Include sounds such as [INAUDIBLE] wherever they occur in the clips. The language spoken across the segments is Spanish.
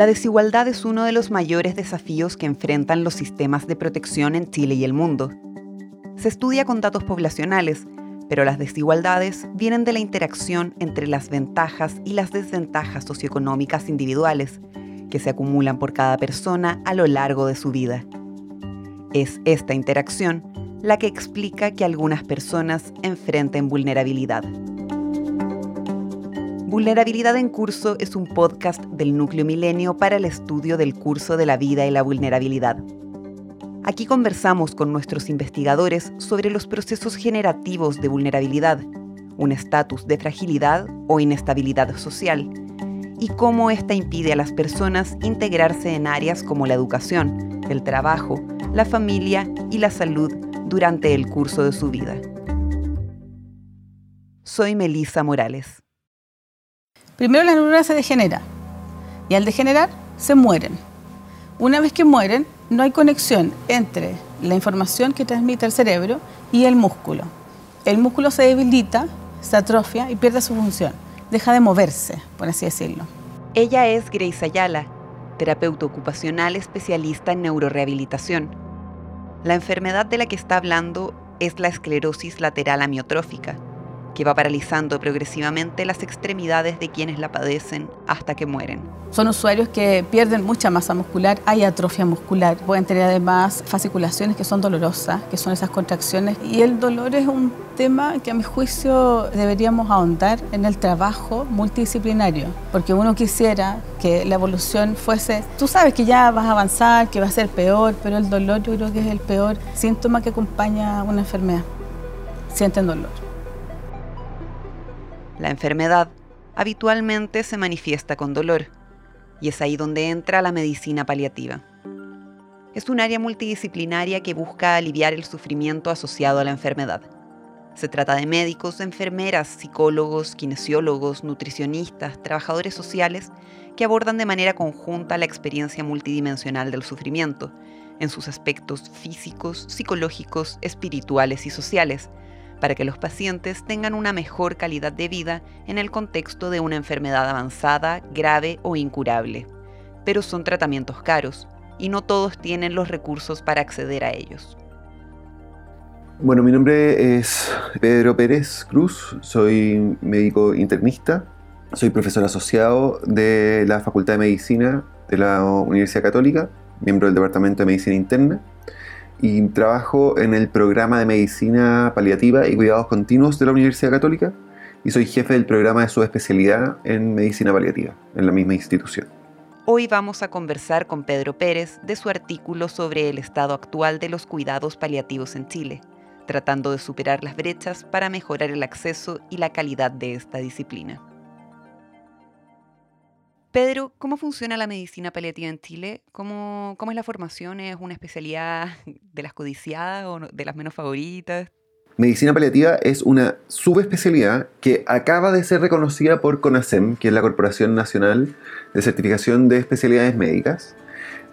La desigualdad es uno de los mayores desafíos que enfrentan los sistemas de protección en Chile y el mundo. Se estudia con datos poblacionales, pero las desigualdades vienen de la interacción entre las ventajas y las desventajas socioeconómicas individuales que se acumulan por cada persona a lo largo de su vida. Es esta interacción la que explica que algunas personas enfrenten vulnerabilidad. Vulnerabilidad en Curso es un podcast del Núcleo Milenio para el estudio del curso de la vida y la vulnerabilidad. Aquí conversamos con nuestros investigadores sobre los procesos generativos de vulnerabilidad, un estatus de fragilidad o inestabilidad social, y cómo esta impide a las personas integrarse en áreas como la educación, el trabajo, la familia y la salud durante el curso de su vida. Soy Melisa Morales. Primero la neurona se degenera y al degenerar se mueren. Una vez que mueren, no hay conexión entre la información que transmite el cerebro y el músculo. El músculo se debilita, se atrofia y pierde su función. Deja de moverse, por así decirlo. Ella es Grace Ayala, terapeuta ocupacional especialista en neurorehabilitación. La enfermedad de la que está hablando es la esclerosis lateral amiotrófica, que va paralizando progresivamente las extremidades de quienes la padecen hasta que mueren. Son usuarios que pierden mucha masa muscular, hay atrofia muscular, pueden tener además fasciculaciones que son dolorosas, que son esas contracciones. Y el dolor es un tema que a mi juicio deberíamos ahondar en el trabajo multidisciplinario, porque uno quisiera que la evolución fuese, tú sabes que ya vas a avanzar, que va a ser peor, pero el dolor yo creo que es el peor síntoma que acompaña una enfermedad. Sienten dolor. La enfermedad habitualmente se manifiesta con dolor, y es ahí donde entra la medicina paliativa. Es un área multidisciplinaria que busca aliviar el sufrimiento asociado a la enfermedad. Se trata de médicos, enfermeras, psicólogos, kinesiólogos, nutricionistas, trabajadores sociales que abordan de manera conjunta la experiencia multidimensional del sufrimiento, en sus aspectos físicos, psicológicos, espirituales y sociales, para que los pacientes tengan una mejor calidad de vida en el contexto de una enfermedad avanzada, grave o incurable. Pero son tratamientos caros y no todos tienen los recursos para acceder a ellos. Bueno, mi nombre es Pedro Pérez Cruz, soy médico internista, soy profesor asociado de la Facultad de Medicina de la Universidad Católica, miembro del Departamento de Medicina Interna y trabajo en el programa de medicina paliativa y cuidados continuos de la Universidad Católica y soy jefe del programa de su especialidad en medicina paliativa en la misma institución. Hoy vamos a conversar con Pedro Pérez de su artículo sobre el estado actual de los cuidados paliativos en Chile, tratando de superar las brechas para mejorar el acceso y la calidad de esta disciplina. Pedro, ¿cómo funciona la medicina paliativa en Chile? ¿Cómo, ¿Cómo, es la formación? ¿Es una especialidad [LAUGHS] de las codiciadas o de las menos favoritas? Medicina paliativa es una subespecialidad que acaba de ser reconocida por CONASEM, que es la Corporación Nacional de Certificación de Especialidades Médicas.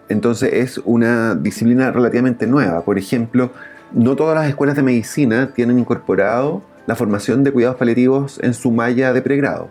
Entonces es una disciplina relativamente nueva. Por ejemplo, no todas las escuelas de medicina tienen incorporado la formación de cuidados paliativos en su malla de pregrado.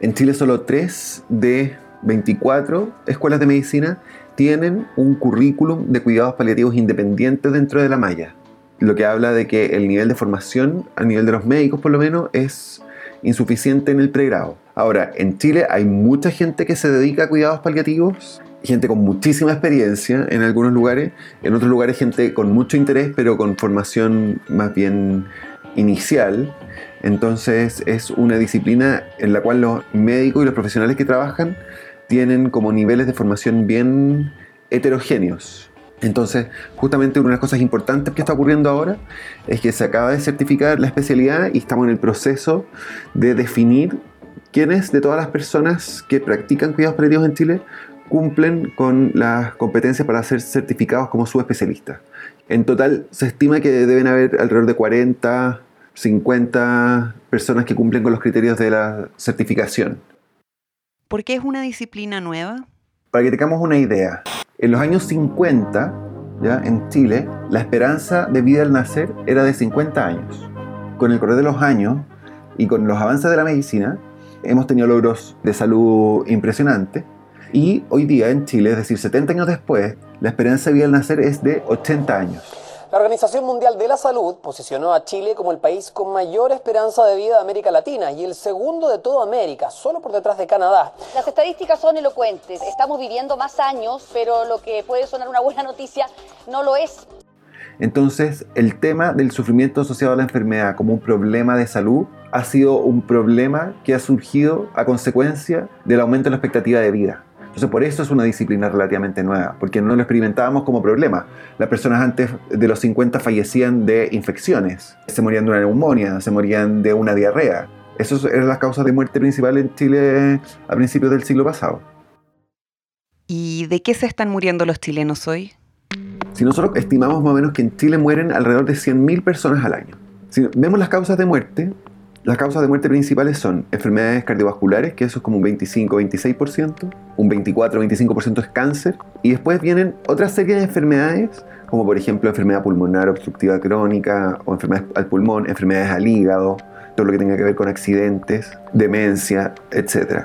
En Chile solo 3 de 24 escuelas de medicina tienen un currículum de cuidados paliativos independientes dentro de la malla, lo que habla de que el nivel de formación, a nivel de los médicos por lo menos, es insuficiente en el pregrado. Ahora, en Chile hay mucha gente que se dedica a cuidados paliativos, gente con muchísima experiencia en algunos lugares, en otros lugares gente con mucho interés, pero con formación más bien inicial. Entonces es una disciplina en la cual los médicos y los profesionales que trabajan tienen como niveles de formación bien heterogéneos. Entonces, justamente una de las cosas importantes que está ocurriendo ahora es que se acaba de certificar la especialidad y estamos en el proceso de definir quiénes de todas las personas que practican cuidados paliativos en Chile cumplen con las competencias para ser certificados como subespecialistas. En total se estima que deben haber alrededor de 40 50 personas que cumplen con los criterios de la certificación. ¿Por qué es una disciplina nueva? Para que tengamos una idea, en los años 50, ¿ya? en Chile, la esperanza de vida al nacer era de 50 años. Con el correr de los años, y con los avances de la medicina hemos tenido logros de salud impresionantes. Y hoy día en Chile, es decir, 70 años después, la esperanza de vida al nacer es de 80 años. La Organización Mundial de la Salud posicionó a Chile como el país con mayor esperanza de vida de América Latina y el segundo de toda América, solo por detrás de Canadá. Las estadísticas son elocuentes. Estamos viviendo más años, pero lo que puede sonar una buena noticia no lo es. Entonces, el tema del sufrimiento asociado a la enfermedad como un problema de salud ha sido un problema que ha surgido a consecuencia del aumento de la expectativa de vida. Entonces, por eso es una disciplina relativamente nueva, porque no lo experimentábamos como problema. Las personas antes de los 50 fallecían de infecciones, se morían de una neumonía, se morían de una diarrea. Esas eran las causas de muerte principal en Chile a principios del siglo pasado. ¿Y de qué se están muriendo los chilenos hoy? Si nosotros estimamos más o menos que en Chile mueren alrededor de 100.000 personas al año. Si vemos las causas de muerte, las causas de muerte principales son enfermedades cardiovasculares, que eso es como un 25-26%, un 24-25% es cáncer, y después vienen otra serie de enfermedades, como por ejemplo enfermedad pulmonar obstructiva crónica, o enfermedades al pulmón, enfermedades al hígado, todo lo que tenga que ver con accidentes, demencia, etc.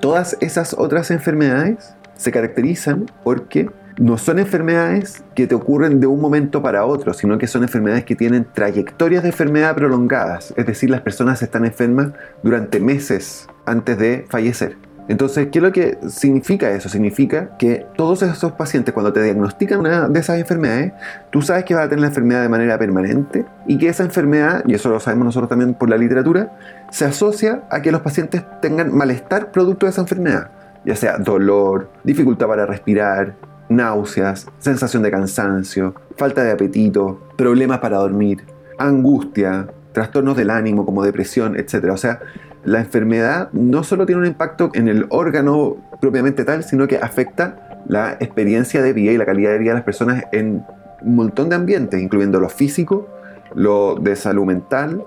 Todas esas otras enfermedades se caracterizan porque no son enfermedades que te ocurren de un momento para otro, sino que son enfermedades que tienen trayectorias de enfermedad prolongadas. Es decir, las personas están enfermas durante meses antes de fallecer. Entonces, ¿qué es lo que significa eso? Significa que todos esos pacientes, cuando te diagnostican una de esas enfermedades, tú sabes que vas a tener la enfermedad de manera permanente y que esa enfermedad, y eso lo sabemos nosotros también por la literatura, se asocia a que los pacientes tengan malestar producto de esa enfermedad, ya sea dolor, dificultad para respirar, náuseas, sensación de cansancio, falta de apetito, problemas para dormir, angustia, trastornos del ánimo como depresión, etc. O sea, la enfermedad no solo tiene un impacto en el órgano propiamente tal, sino que afecta la experiencia de vida y la calidad de vida de las personas en un montón de ambientes, incluyendo lo físico, lo de salud mental,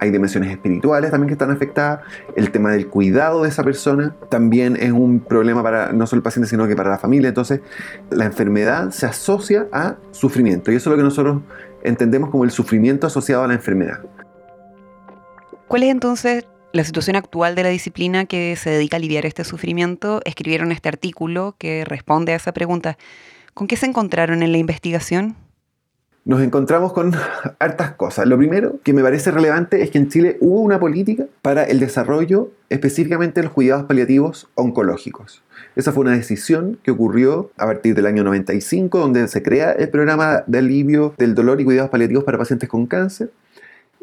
hay dimensiones espirituales también que están afectadas, el tema del cuidado de esa persona también es un problema para no solo el paciente, sino que para la familia. Entonces, la enfermedad se asocia a sufrimiento y eso es lo que nosotros entendemos como el sufrimiento asociado a la enfermedad. ¿Cuál es entonces la situación actual de la disciplina que se dedica a aliviar este sufrimiento? Escribieron este artículo que responde a esa pregunta. ¿Con qué se encontraron en la investigación? Nos encontramos con [LAUGHS] hartas cosas. Lo primero que me parece relevante es que en Chile hubo una política para el desarrollo específicamente de los cuidados paliativos oncológicos. Esa fue una decisión que ocurrió a partir del año 95, donde se crea el programa de alivio del dolor y cuidados paliativos para pacientes con cáncer.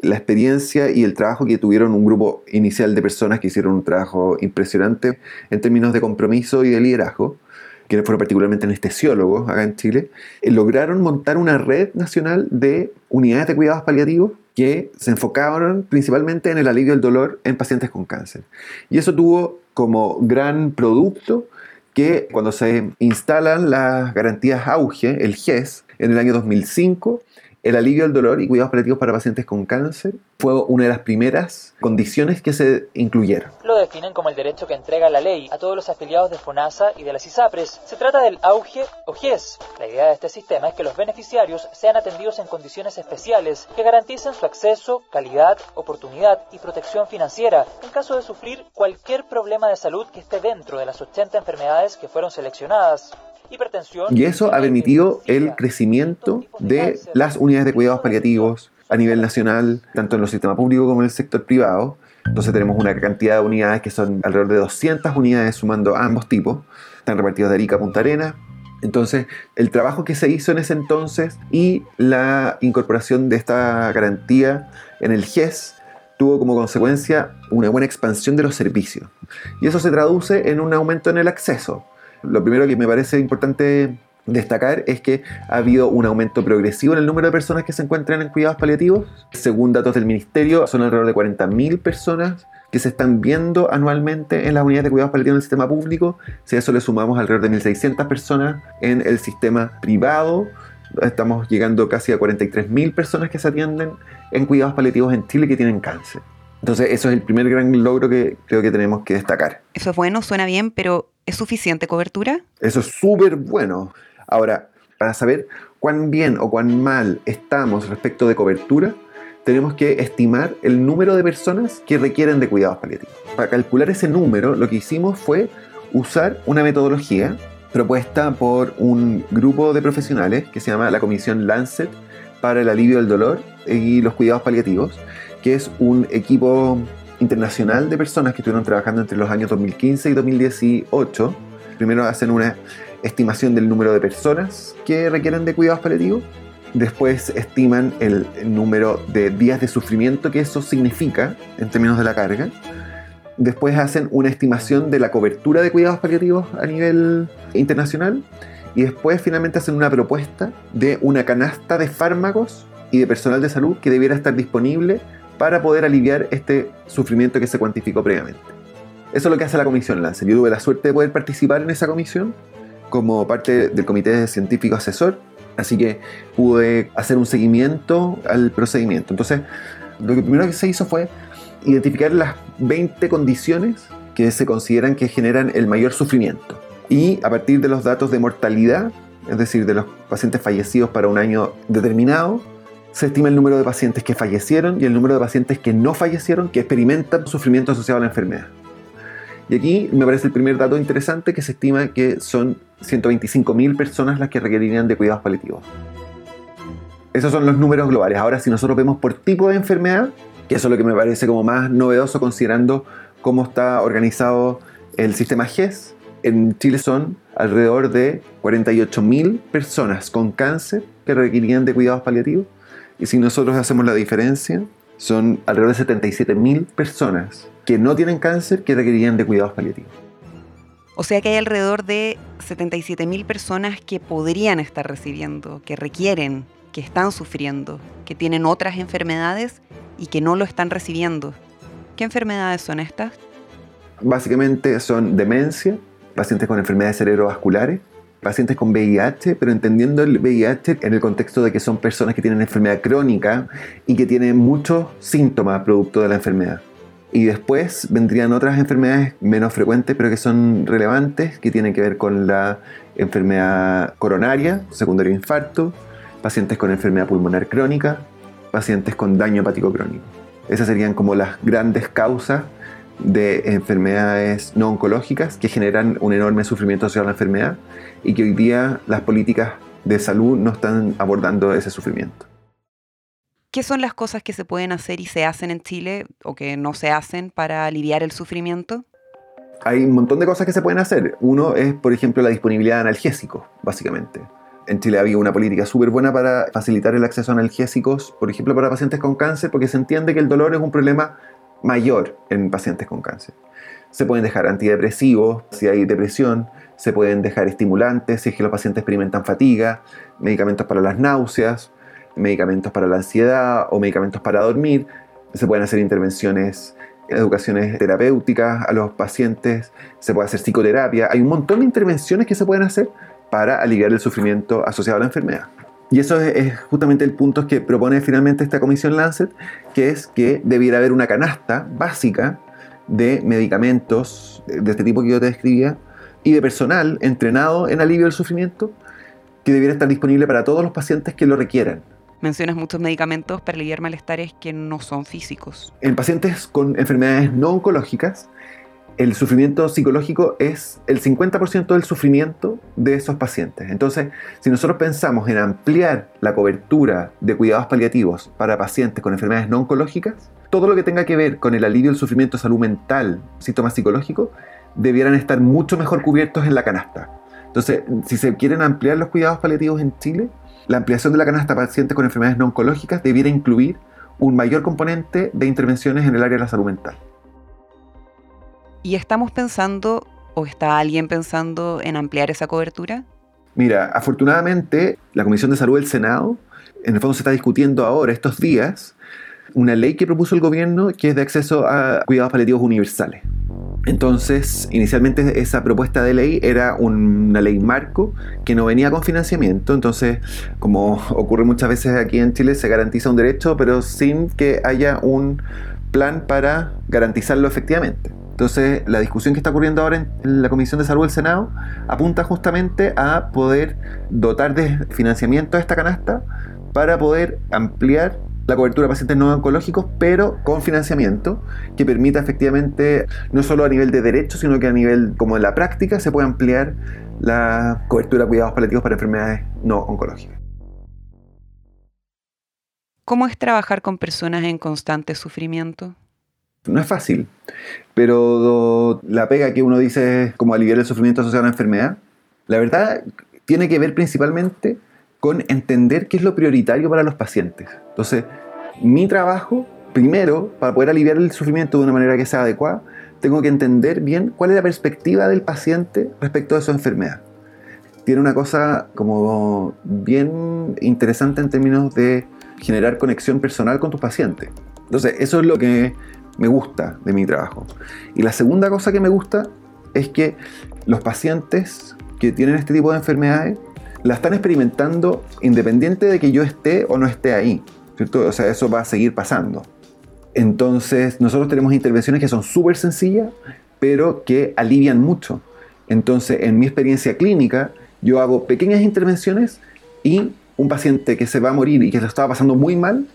La experiencia y el trabajo que tuvieron un grupo inicial de personas que hicieron un trabajo impresionante en términos de compromiso y de liderazgo que fueron particularmente anestesiólogos acá en Chile, eh, lograron montar una red nacional de unidades de cuidados paliativos que se enfocaron principalmente en el alivio del dolor en pacientes con cáncer. Y eso tuvo como gran producto que cuando se instalan las garantías auge, el GES, en el año 2005, el alivio del dolor y cuidados paliativos para pacientes con cáncer fue una de las primeras condiciones que se incluyeron. Lo definen como el derecho que entrega la ley a todos los afiliados de FONASA y de las ISAPRES. Se trata del auge o GES. La idea de este sistema es que los beneficiarios sean atendidos en condiciones especiales que garanticen su acceso, calidad, oportunidad y protección financiera en caso de sufrir cualquier problema de salud que esté dentro de las 80 enfermedades que fueron seleccionadas. Y eso ha permitido el crecimiento de las unidades de cuidados paliativos a nivel nacional, tanto en el sistema público como en el sector privado. Entonces tenemos una cantidad de unidades que son alrededor de 200 unidades sumando ambos tipos. Están repartidos de Arica a Punta Arena. Entonces, el trabajo que se hizo en ese entonces y la incorporación de esta garantía en el GES tuvo como consecuencia una buena expansión de los servicios. Y eso se traduce en un aumento en el acceso. Lo primero que me parece importante destacar es que ha habido un aumento progresivo en el número de personas que se encuentran en cuidados paliativos. Según datos del ministerio, son alrededor de 40.000 personas que se están viendo anualmente en las unidades de cuidados paliativos en el sistema público. Si a eso le sumamos alrededor de 1.600 personas en el sistema privado, estamos llegando casi a 43.000 personas que se atienden en cuidados paliativos en Chile que tienen cáncer. Entonces, eso es el primer gran logro que creo que tenemos que destacar. Eso es bueno, suena bien, pero ¿es suficiente cobertura? Eso es súper bueno. Ahora, para saber cuán bien o cuán mal estamos respecto de cobertura, tenemos que estimar el número de personas que requieren de cuidados paliativos. Para calcular ese número, lo que hicimos fue usar una metodología propuesta por un grupo de profesionales que se llama la Comisión Lancet para el Alivio del Dolor y los Cuidados Paliativos, que es un equipo internacional de personas que estuvieron trabajando entre los años 2015 y 2018. Primero hacen una estimación del número de personas que requieren de cuidados paliativos. Después estiman el número de días de sufrimiento que eso significa en términos de la carga. Después hacen una estimación de la cobertura de cuidados paliativos a nivel internacional. Y después finalmente hacen una propuesta de una canasta de fármacos y de personal de salud que debiera estar disponible para poder aliviar este sufrimiento que se cuantificó previamente. Eso es lo que hace la Comisión Lance. Yo tuve la suerte de poder participar en esa comisión como parte del comité científico asesor, así que pude hacer un seguimiento al procedimiento. Entonces, lo primero que se hizo fue identificar las 20 condiciones que se consideran que generan el mayor sufrimiento. Y a partir de los datos de mortalidad, es decir, de los pacientes fallecidos para un año determinado, se estima el número de pacientes que fallecieron y el número de pacientes que no fallecieron que experimentan sufrimiento asociado a la enfermedad. Y aquí me parece el primer dato interesante que se estima que son 125.000 personas las que requerirían de cuidados paliativos. Esos son los números globales. Ahora, si nosotros vemos por tipo de enfermedad, que eso es lo que me parece como más novedoso considerando cómo está organizado el sistema GES, en Chile son alrededor de 48.000 personas con cáncer que requerirían de cuidados paliativos. Y si nosotros hacemos la diferencia, son alrededor de 77.000 personas que no tienen cáncer que requerirían de cuidados paliativos. O sea que hay alrededor de 77.000 personas que podrían estar recibiendo, que requieren, que están sufriendo, que tienen otras enfermedades y que no lo están recibiendo. ¿Qué enfermedades son estas? Básicamente son demencia, pacientes con enfermedades cerebrovasculares, pacientes con VIH, pero entendiendo el VIH en el contexto de que son personas que tienen enfermedad crónica y que tienen muchos síntomas producto de la enfermedad. Y después vendrían otras enfermedades menos frecuentes, pero que son relevantes, que tienen que ver con la enfermedad coronaria, secundario infarto, pacientes con enfermedad pulmonar crónica, pacientes con daño hepático crónico. Esas serían como las grandes causas de enfermedades no oncológicas que generan un enorme sufrimiento asociado a la enfermedad y que hoy día las políticas de salud no están abordando ese sufrimiento. ¿Qué son las cosas que se pueden hacer y se hacen en Chile o que no se hacen para aliviar el sufrimiento? Hay un montón de cosas que se pueden hacer. Uno es, por ejemplo, la disponibilidad de analgésicos, básicamente. En Chile había una política súper buena para facilitar el acceso a analgésicos, por ejemplo, para pacientes con cáncer, porque se entiende que el dolor es un problema mayor en pacientes con cáncer. Se pueden dejar antidepresivos si hay depresión, se pueden dejar estimulantes si es que los pacientes experimentan fatiga, medicamentos para las náuseas, medicamentos para la ansiedad o medicamentos para dormir. Se pueden hacer intervenciones, educaciones terapéuticas a los pacientes, se puede hacer psicoterapia. Hay un montón de intervenciones que se pueden hacer para aliviar el sufrimiento asociado a la enfermedad. Y eso es, justamente el punto que propone finalmente esta comisión Lancet, que es que debiera haber una canasta básica de medicamentos de este tipo que yo te describía y de personal entrenado en alivio del sufrimiento que debiera estar disponible para todos los pacientes que lo requieran. Mencionas muchos medicamentos para aliviar malestares que no son físicos. En pacientes con enfermedades no oncológicas, el sufrimiento psicológico es el 50% del sufrimiento de esos pacientes. Entonces, si nosotros pensamos en ampliar la cobertura de cuidados paliativos para pacientes con enfermedades no oncológicas, todo lo que tenga que ver con el alivio del sufrimiento salud mental, síntomas psicológicos, debieran estar mucho mejor cubiertos en la canasta. Entonces, si se quieren ampliar los cuidados paliativos en Chile, la ampliación de la canasta para pacientes con enfermedades no oncológicas debiera incluir un mayor componente de intervenciones en el área de la salud mental. ¿Y estamos pensando o está alguien pensando en ampliar esa cobertura? Mira, afortunadamente la Comisión de Salud del Senado, en el fondo se está discutiendo ahora, estos días, una ley que propuso el gobierno que es de acceso a cuidados paliativos universales. Entonces, inicialmente esa propuesta de ley era una ley marco que no venía con financiamiento. Entonces, como ocurre muchas veces aquí en Chile, se garantiza un derecho, pero sin que haya un plan para garantizarlo efectivamente. Entonces, la discusión que está ocurriendo ahora en la Comisión de Salud del Senado apunta justamente a poder dotar de financiamiento a esta canasta para poder ampliar la cobertura de pacientes no oncológicos, pero con financiamiento que permita efectivamente, no solo a nivel de derecho, sino que a nivel como en la práctica, se pueda ampliar la cobertura de cuidados paliativos para enfermedades no oncológicas. ¿Cómo es trabajar con personas en constante sufrimiento? No es fácil, pero la pega que uno dice es como aliviar el sufrimiento asociado a la enfermedad, la verdad tiene que ver principalmente con entender qué es lo prioritario para los pacientes. Entonces, mi trabajo, primero, para poder aliviar el sufrimiento de una manera que sea adecuada, tengo que entender bien cuál es la perspectiva del paciente respecto a su enfermedad. Tiene una cosa como bien interesante en términos de generar conexión personal con tus pacientes. Entonces, eso es lo que me gusta de mi trabajo. Y la segunda cosa que me gusta es que los pacientes que tienen este tipo de enfermedades la están experimentando independiente de que yo esté o no esté ahí. ¿cierto? O sea, eso va a seguir pasando. Entonces, nosotros tenemos intervenciones que son súper sencillas, pero que alivian mucho. Entonces, en mi experiencia clínica, yo hago pequeñas intervenciones y un paciente que se va a morir y que lo estaba pasando muy mal,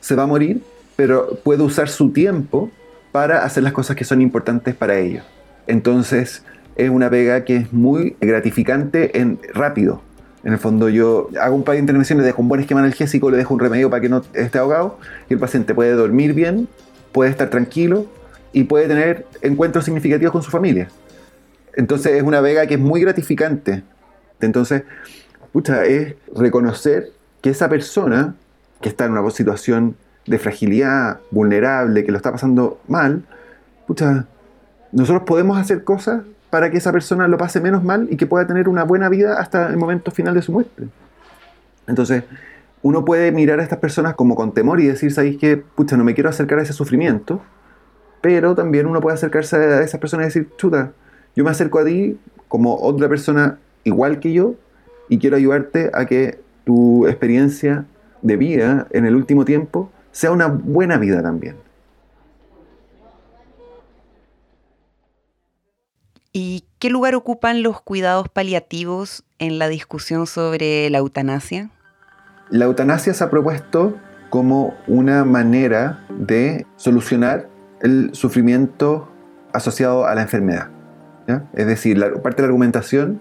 se va a morir, pero puede usar su tiempo para hacer las cosas que son importantes para ellos. Entonces, es una pega que es muy gratificante en rápido. En el fondo yo hago un par de intervenciones, dejo un buen esquema analgésico, le dejo un remedio para que no esté ahogado y el paciente puede dormir bien, puede estar tranquilo y puede tener encuentros significativos con su familia. Entonces es una vega que es muy gratificante. Entonces, pucha, es reconocer que esa persona que está en una situación de fragilidad, vulnerable, que lo está pasando mal, pucha, nosotros podemos hacer cosas para que esa persona lo pase menos mal y que pueda tener una buena vida hasta el momento final de su muerte. Entonces, uno puede mirar a estas personas como con temor y decir, ¿sabéis qué? Pucha, no me quiero acercar a ese sufrimiento, pero también uno puede acercarse a esas personas y decir, chuta, yo me acerco a ti como otra persona igual que yo y quiero ayudarte a que tu experiencia de vida en el último tiempo sea una buena vida también. ¿Y qué lugar ocupan los cuidados paliativos en la discusión sobre la eutanasia? La eutanasia se ha propuesto como una manera de solucionar el sufrimiento asociado a la enfermedad. Es decir, la parte de la argumentación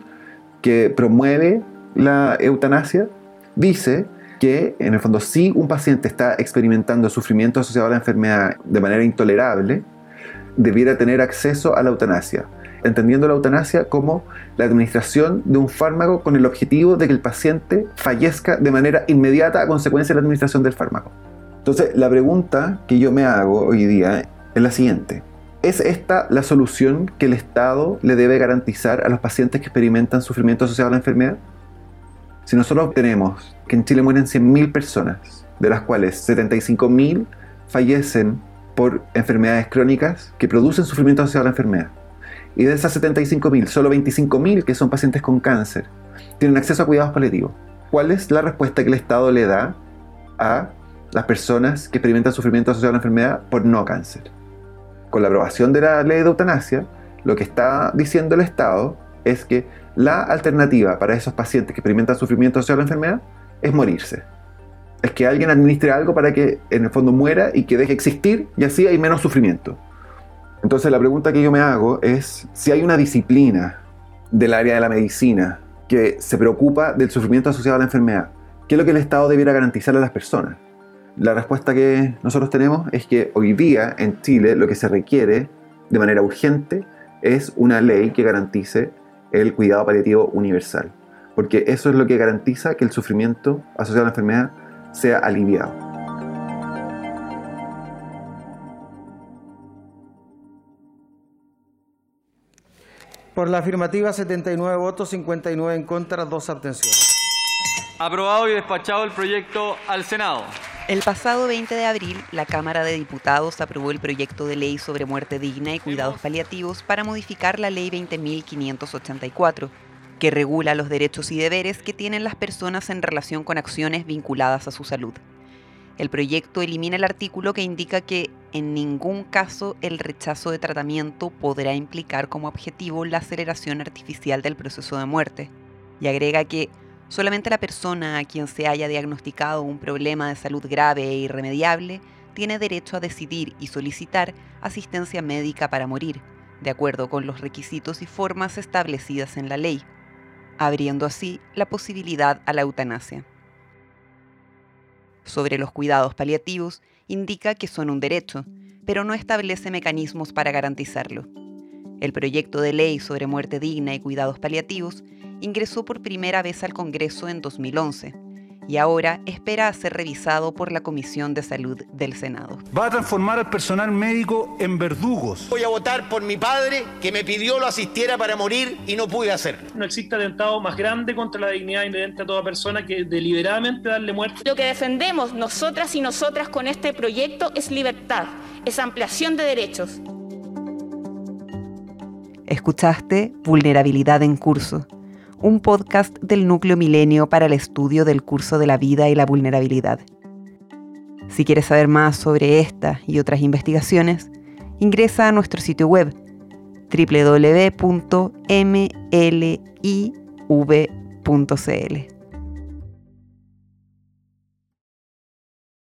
que promueve la eutanasia dice que en el fondo si un paciente está experimentando sufrimiento asociado a la enfermedad de manera intolerable, debiera tener acceso a la eutanasia entendiendo la eutanasia como la administración de un fármaco con el objetivo de que el paciente fallezca de manera inmediata a consecuencia de la administración del fármaco. Entonces, la pregunta que yo me hago hoy día es la siguiente. ¿Es esta la solución que el Estado le debe garantizar a los pacientes que experimentan sufrimiento asociado a la enfermedad? Si nosotros tenemos que en Chile mueren 100.000 personas, de las cuales 75.000 fallecen por enfermedades crónicas que producen sufrimiento asociado a la enfermedad, y de esas 75.000, solo 25.000 que son pacientes con cáncer tienen acceso a cuidados paliativos. ¿Cuál es la respuesta que el Estado le da a las personas que experimentan sufrimiento asociado a la enfermedad por no cáncer? Con la aprobación de la ley de eutanasia, lo que está diciendo el Estado es que la alternativa para esos pacientes que experimentan sufrimiento asociado a la enfermedad es morirse. Es que alguien administre algo para que en el fondo muera y que deje existir y así hay menos sufrimiento. Entonces la pregunta que yo me hago es si hay una disciplina del área de la medicina que se preocupa del sufrimiento asociado a la enfermedad, ¿qué es lo que el Estado debiera garantizar a las personas? La respuesta que nosotros tenemos es que hoy día en Chile lo que se requiere de manera urgente es una ley que garantice el cuidado paliativo universal, porque eso es lo que garantiza que el sufrimiento asociado a la enfermedad sea aliviado. Por la afirmativa, 79 votos, 59 en contra, dos abstenciones. Aprobado y despachado el proyecto al Senado. El pasado 20 de abril, la Cámara de Diputados aprobó el proyecto de ley sobre muerte digna y cuidados paliativos para modificar la Ley 20.584, que regula los derechos y deberes que tienen las personas en relación con acciones vinculadas a su salud. El proyecto elimina el artículo que indica que en ningún caso el rechazo de tratamiento podrá implicar como objetivo la aceleración artificial del proceso de muerte, y agrega que Solamente la persona a quien se haya diagnosticado un problema de salud grave e irremediable tiene derecho a decidir y solicitar asistencia médica para morir, de acuerdo con los requisitos y formas establecidas en la ley, abriendo así la posibilidad a la eutanasia. Sobre los cuidados paliativos, indica que son un derecho, pero no establece mecanismos para garantizarlo. El proyecto de ley sobre muerte digna y cuidados paliativos ingresó por primera vez al Congreso en 2011 y ahora espera a ser revisado por la Comisión de Salud del Senado. Va a transformar al personal médico en verdugos. Voy a votar por mi padre que me pidió lo asistiera para morir y no pude hacerlo. No existe atentado más grande contra la dignidad inherente a toda persona que deliberadamente darle muerte. Lo que defendemos nosotras y nosotras con este proyecto es libertad, es ampliación de derechos. Escuchaste Vulnerabilidad en Curso un podcast del Núcleo Milenio para el estudio del curso de la vida y la vulnerabilidad. Si quieres saber más sobre esta y otras investigaciones, ingresa a nuestro sitio web www.mliv.cl.